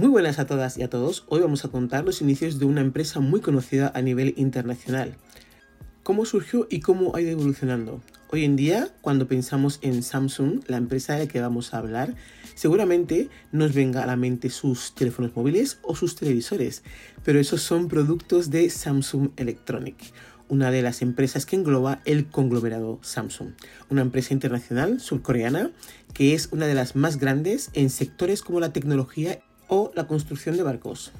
Muy buenas a todas y a todos. Hoy vamos a contar los inicios de una empresa muy conocida a nivel internacional. Cómo surgió y cómo ha ido evolucionando. Hoy en día, cuando pensamos en Samsung, la empresa de la que vamos a hablar, seguramente nos venga a la mente sus teléfonos móviles o sus televisores, pero esos son productos de Samsung Electronic, una de las empresas que engloba el conglomerado Samsung, una empresa internacional surcoreana que es una de las más grandes en sectores como la tecnología o la construcción de barcos.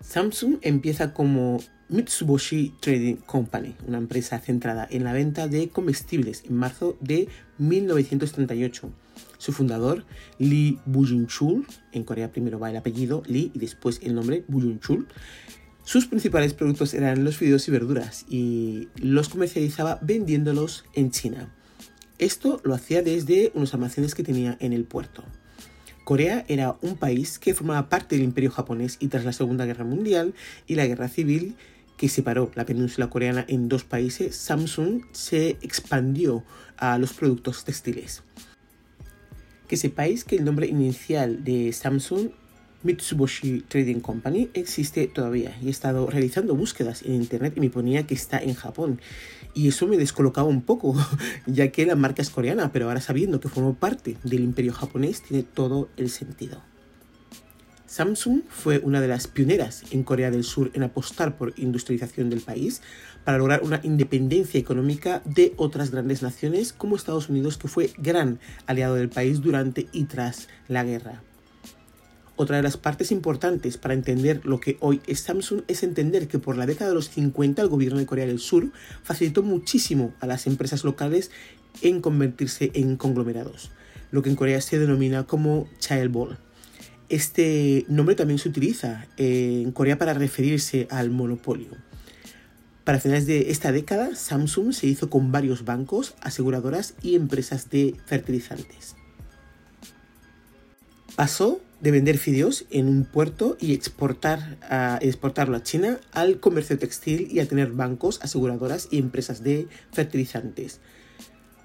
Samsung empieza como Mitsubishi Trading Company, una empresa centrada en la venta de comestibles en marzo de 1938. Su fundador, Lee Bujin-chul, en Corea primero va el apellido Lee y después el nombre Bujin-chul, sus principales productos eran los fideos y verduras y los comercializaba vendiéndolos en China. Esto lo hacía desde unos almacenes que tenía en el puerto. Corea era un país que formaba parte del imperio japonés y tras la Segunda Guerra Mundial y la Guerra Civil que separó la península coreana en dos países, Samsung se expandió a los productos textiles. Que sepáis que el nombre inicial de Samsung Mitsubishi Trading Company existe todavía y he estado realizando búsquedas en internet y me ponía que está en Japón. Y eso me descolocaba un poco, ya que la marca es coreana, pero ahora sabiendo que formó parte del imperio japonés tiene todo el sentido. Samsung fue una de las pioneras en Corea del Sur en apostar por industrialización del país para lograr una independencia económica de otras grandes naciones como Estados Unidos, que fue gran aliado del país durante y tras la guerra. Otra de las partes importantes para entender lo que hoy es Samsung es entender que por la década de los 50 el gobierno de Corea del Sur facilitó muchísimo a las empresas locales en convertirse en conglomerados, lo que en Corea se denomina como chaebol. Este nombre también se utiliza en Corea para referirse al monopolio. Para finales de esta década, Samsung se hizo con varios bancos, aseguradoras y empresas de fertilizantes. Pasó de vender fideos en un puerto y exportar a, exportarlo a China al comercio textil y a tener bancos, aseguradoras y empresas de fertilizantes.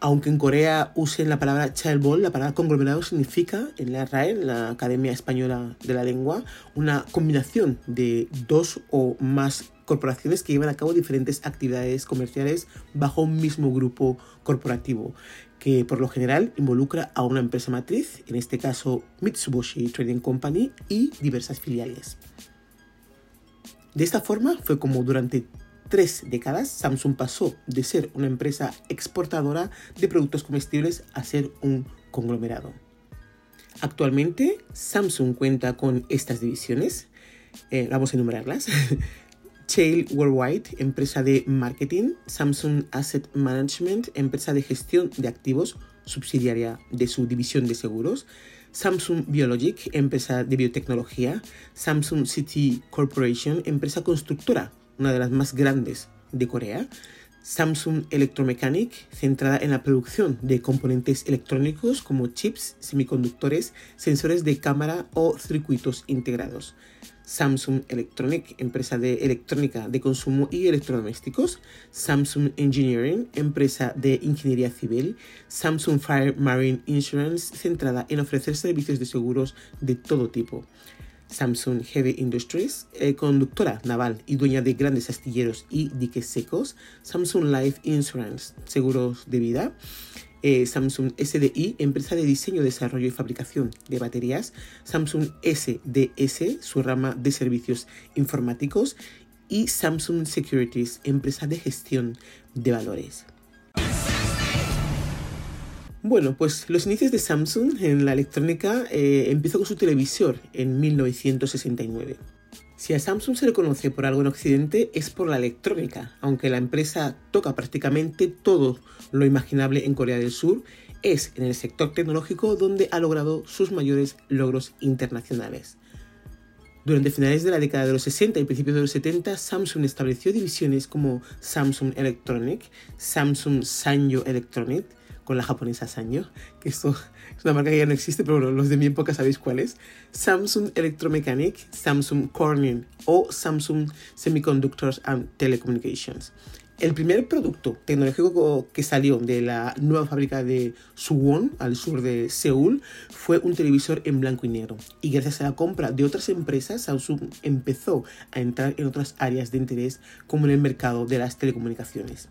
Aunque en Corea usen la palabra chaebol, la palabra conglomerado significa en la RAE, la Academia Española de la Lengua, una combinación de dos o más corporaciones que llevan a cabo diferentes actividades comerciales bajo un mismo grupo corporativo que por lo general involucra a una empresa matriz, en este caso Mitsubishi Trading Company, y diversas filiales. De esta forma fue como durante tres décadas Samsung pasó de ser una empresa exportadora de productos comestibles a ser un conglomerado. Actualmente Samsung cuenta con estas divisiones, eh, vamos a enumerarlas. Chale Worldwide, empresa de marketing, Samsung Asset Management, empresa de gestión de activos, subsidiaria de su división de seguros, Samsung Biologic, empresa de biotecnología, Samsung City Corporation, empresa constructora, una de las más grandes de Corea, Samsung Electromechanic, centrada en la producción de componentes electrónicos como chips, semiconductores, sensores de cámara o circuitos integrados. Samsung Electronic, empresa de electrónica de consumo y electrodomésticos, Samsung Engineering, empresa de ingeniería civil, Samsung Fire Marine Insurance, centrada en ofrecer servicios de seguros de todo tipo. Samsung Heavy Industries, eh, conductora naval y dueña de grandes astilleros y diques secos, Samsung Life Insurance, seguros de vida, eh, Samsung SDI, empresa de diseño, desarrollo y fabricación de baterías, Samsung SDS, su rama de servicios informáticos, y Samsung Securities, empresa de gestión de valores. Bueno, pues los inicios de Samsung en la electrónica eh, empezó con su televisor en 1969. Si a Samsung se le conoce por algo en Occidente es por la electrónica, aunque la empresa toca prácticamente todo lo imaginable en Corea del Sur, es en el sector tecnológico donde ha logrado sus mayores logros internacionales. Durante finales de la década de los 60 y principios de los 70, Samsung estableció divisiones como Samsung Electronic, Samsung Sanyo Electronic, con la japonesa Sanyo, que esto es una marca que ya no existe, pero los de mi época sabéis cuál es. Samsung Electromechanic, Samsung Corning o Samsung Semiconductors and Telecommunications. El primer producto tecnológico que salió de la nueva fábrica de Suwon, al sur de Seúl, fue un televisor en blanco y negro. Y gracias a la compra de otras empresas, Samsung empezó a entrar en otras áreas de interés, como en el mercado de las telecomunicaciones.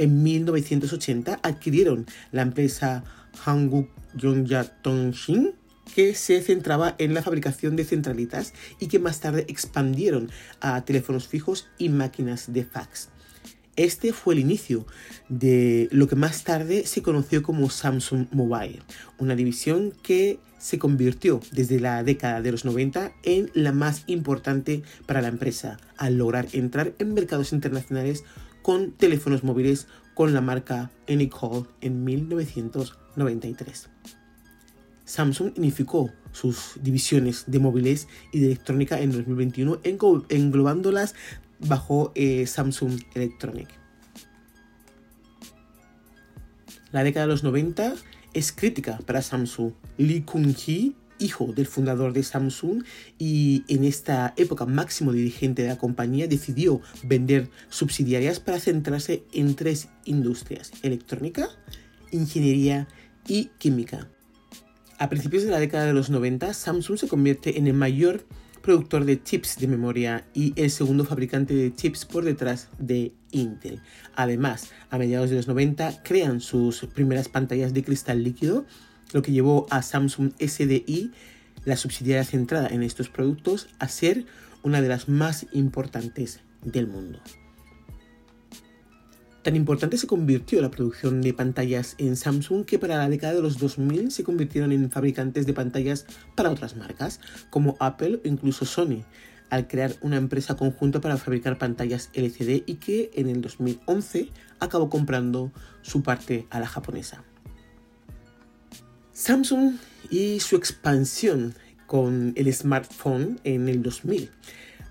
En 1980 adquirieron la empresa Hanguk Yongja Tongshin, que se centraba en la fabricación de centralitas y que más tarde expandieron a teléfonos fijos y máquinas de fax. Este fue el inicio de lo que más tarde se conoció como Samsung Mobile, una división que se convirtió desde la década de los 90 en la más importante para la empresa, al lograr entrar en mercados internacionales con teléfonos móviles con la marca Anycall en 1993. Samsung unificó sus divisiones de móviles y de electrónica en 2021 englobándolas bajo eh, Samsung Electronic. La década de los 90 es crítica para Samsung. Lee Kun-hee, hijo del fundador de Samsung y en esta época máximo dirigente de la compañía, decidió vender subsidiarias para centrarse en tres industrias, electrónica, ingeniería y química. A principios de la década de los 90, Samsung se convierte en el mayor productor de chips de memoria y el segundo fabricante de chips por detrás de Intel. Además, a mediados de los 90 crean sus primeras pantallas de cristal líquido, lo que llevó a Samsung SDI, la subsidiaria centrada en estos productos, a ser una de las más importantes del mundo. Tan importante se convirtió la producción de pantallas en Samsung que para la década de los 2000 se convirtieron en fabricantes de pantallas para otras marcas, como Apple o incluso Sony, al crear una empresa conjunta para fabricar pantallas LCD y que en el 2011 acabó comprando su parte a la japonesa. Samsung y su expansión con el smartphone en el 2000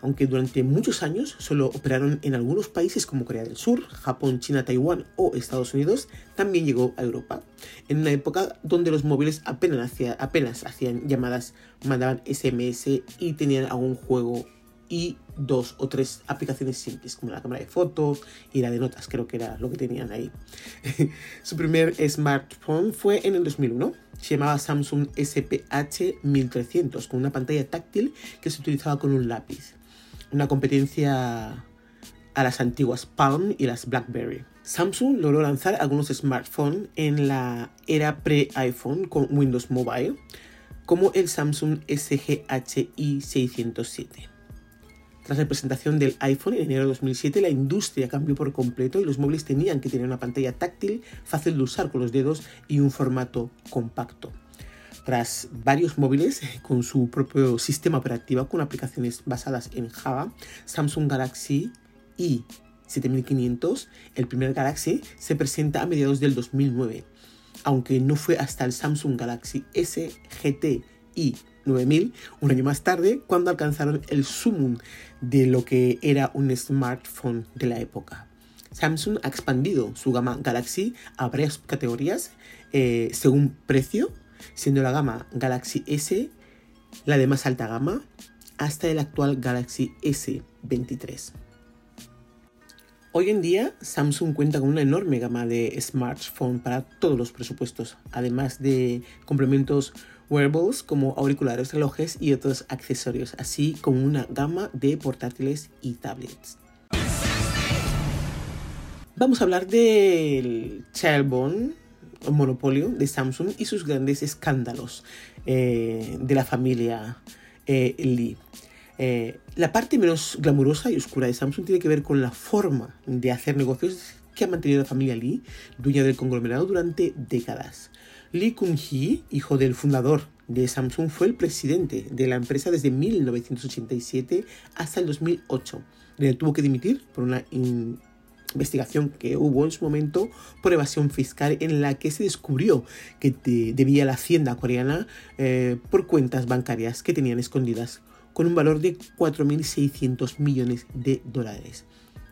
aunque durante muchos años solo operaron en algunos países como Corea del Sur, Japón, China, Taiwán o Estados Unidos, también llegó a Europa, en una época donde los móviles apenas, apenas hacían llamadas, mandaban SMS y tenían algún juego y dos o tres aplicaciones simples, como la cámara de fotos y la de notas, creo que era lo que tenían ahí. Su primer smartphone fue en el 2001, se llamaba Samsung SPH 1300, con una pantalla táctil que se utilizaba con un lápiz una competencia a las antiguas Palm y las BlackBerry. Samsung logró lanzar algunos smartphones en la era pre-iPhone con Windows Mobile, como el Samsung SGHI 607. Tras la presentación del iPhone en enero de 2007, la industria cambió por completo y los móviles tenían que tener una pantalla táctil fácil de usar con los dedos y un formato compacto. Tras varios móviles con su propio sistema operativo con aplicaciones basadas en Java, Samsung Galaxy i 7500, el primer Galaxy, se presenta a mediados del 2009, aunque no fue hasta el Samsung Galaxy S GT i 9000, un año más tarde, cuando alcanzaron el sumum de lo que era un smartphone de la época. Samsung ha expandido su gama Galaxy a varias categorías eh, según precio, siendo la gama Galaxy S la de más alta gama hasta el actual Galaxy S23. Hoy en día Samsung cuenta con una enorme gama de smartphones para todos los presupuestos, además de complementos wearables como auriculares, relojes y otros accesorios, así como una gama de portátiles y tablets. Vamos a hablar del Childbone monopolio de Samsung y sus grandes escándalos eh, de la familia eh, Lee. Eh, la parte menos glamurosa y oscura de Samsung tiene que ver con la forma de hacer negocios que ha mantenido la familia Lee, dueña del conglomerado durante décadas. Lee Kun-hee, hijo del fundador de Samsung, fue el presidente de la empresa desde 1987 hasta el 2008, donde tuvo que dimitir por una investigación que hubo en su momento por evasión fiscal en la que se descubrió que debía la hacienda coreana eh, por cuentas bancarias que tenían escondidas con un valor de 4.600 millones de dólares.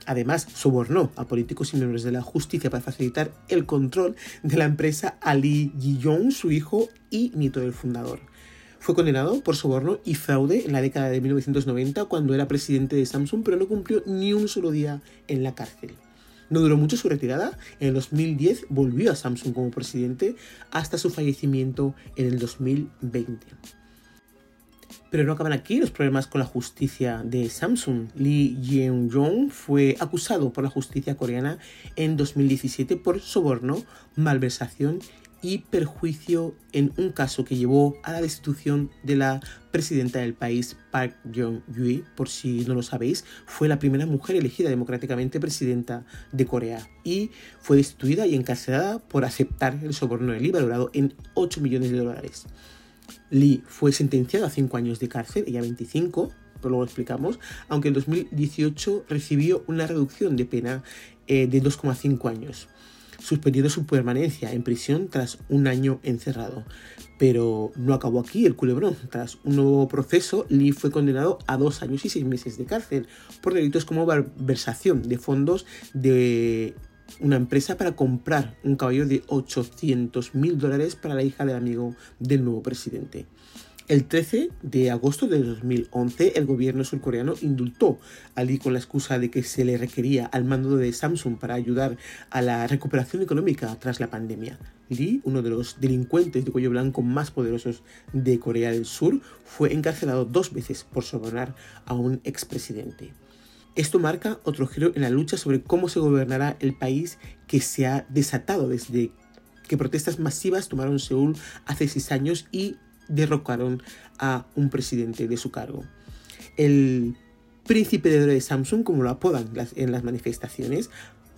Además, sobornó a políticos y miembros de la justicia para facilitar el control de la empresa a Lee Ji-yong, su hijo y nieto del fundador. Fue condenado por soborno y fraude en la década de 1990 cuando era presidente de Samsung, pero no cumplió ni un solo día en la cárcel. No duró mucho su retirada. En el 2010 volvió a Samsung como presidente hasta su fallecimiento en el 2020. Pero no acaban aquí los problemas con la justicia de Samsung. Lee Jeong-jong fue acusado por la justicia coreana en 2017 por soborno, malversación y perjuicio en un caso que llevó a la destitución de la presidenta del país, Park Jong-hui, por si no lo sabéis, fue la primera mujer elegida democráticamente presidenta de Corea y fue destituida y encarcelada por aceptar el soborno de Lee valorado en 8 millones de dólares. Lee fue sentenciado a 5 años de cárcel, ella 25, pero luego explicamos, aunque en 2018 recibió una reducción de pena eh, de 2,5 años suspendido su permanencia en prisión tras un año encerrado. Pero no acabó aquí el culebrón. Tras un nuevo proceso, Lee fue condenado a dos años y seis meses de cárcel por delitos como malversación de fondos de una empresa para comprar un caballo de 800 mil dólares para la hija del amigo del nuevo presidente. El 13 de agosto de 2011, el gobierno surcoreano indultó a Lee con la excusa de que se le requería al mando de Samsung para ayudar a la recuperación económica tras la pandemia. Lee, uno de los delincuentes de cuello blanco más poderosos de Corea del Sur, fue encarcelado dos veces por sobornar a un expresidente. Esto marca otro giro en la lucha sobre cómo se gobernará el país que se ha desatado desde que protestas masivas tomaron Seúl hace seis años y derrocaron a un presidente de su cargo. El príncipe de Samsung, como lo apodan en las manifestaciones,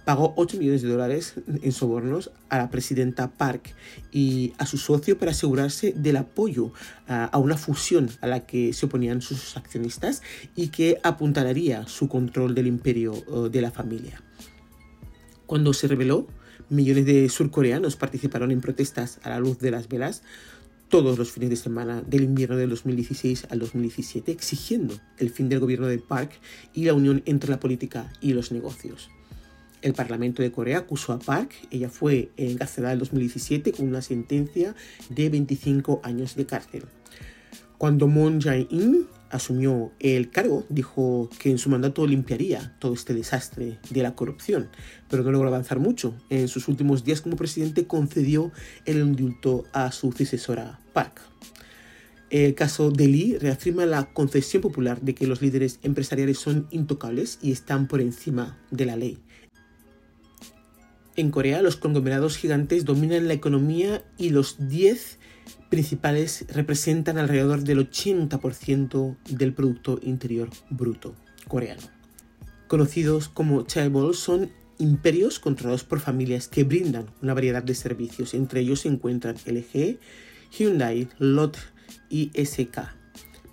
pagó 8 millones de dólares en sobornos a la presidenta Park y a su socio para asegurarse del apoyo a, una fusión a la que se oponían sus accionistas y que apuntalaría su control del imperio de la familia. Cuando se reveló, millones de surcoreanos participaron en protestas a la luz de las velas, todos los fines de semana del invierno del 2016 al 2017, exigiendo el fin del gobierno de Park y la unión entre la política y los negocios. El Parlamento de Corea acusó a Park, ella fue encarcelada en 2017 con una sentencia de 25 años de cárcel. Cuando Moon Jae-in asumió el cargo, dijo que en su mandato limpiaría todo este desastre de la corrupción, pero no logró avanzar mucho. En sus últimos días como presidente concedió el indulto a su sucesora Park. El caso de Lee reafirma la concesión popular de que los líderes empresariales son intocables y están por encima de la ley. En Corea, los conglomerados gigantes dominan la economía y los 10 principales representan alrededor del 80% del Producto Interior Bruto coreano. Conocidos como chaebol son imperios controlados por familias que brindan una variedad de servicios. Entre ellos se encuentran LG, Hyundai, Lot y SK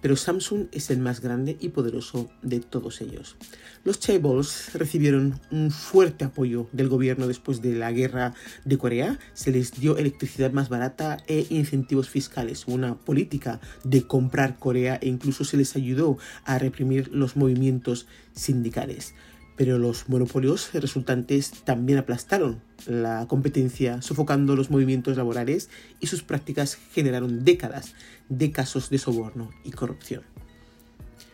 pero Samsung es el más grande y poderoso de todos ellos. Los chaebols recibieron un fuerte apoyo del gobierno después de la guerra de Corea, se les dio electricidad más barata e incentivos fiscales, una política de comprar Corea e incluso se les ayudó a reprimir los movimientos sindicales pero los monopolios resultantes también aplastaron la competencia, sofocando los movimientos laborales y sus prácticas generaron décadas de casos de soborno y corrupción.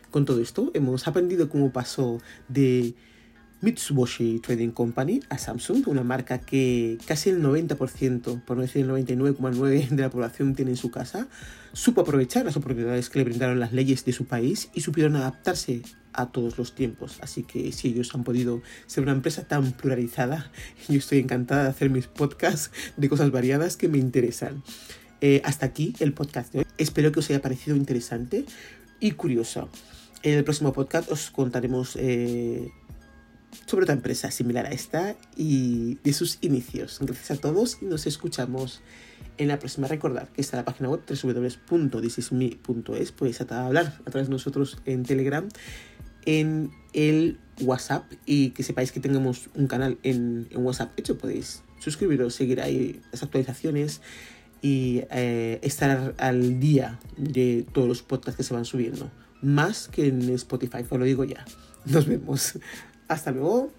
Con todo esto, hemos aprendido cómo pasó de Mitsubishi Trading Company a Samsung, una marca que casi el 90%, por no decir el 99,9% de la población tiene en su casa, supo aprovechar las oportunidades que le brindaron las leyes de su país y supieron adaptarse a todos los tiempos. Así que si ellos han podido ser una empresa tan pluralizada, yo estoy encantada de hacer mis podcasts de cosas variadas que me interesan. Eh, hasta aquí el podcast de hoy. Espero que os haya parecido interesante y curioso. En el próximo podcast os contaremos eh, sobre otra empresa similar a esta y de sus inicios. Gracias a todos y nos escuchamos en la próxima. Recordad que está la página web www.thisisme.es. Podéis hablar a través de nosotros en Telegram en el WhatsApp y que sepáis que tenemos un canal en, WhatsApp hecho, podéis suscribiros, seguir ahí las actualizaciones y eh, estar al día de todos los podcasts que se van subiendo. Más que en Spotify, os lo digo ya. Nos vemos. Hasta luego.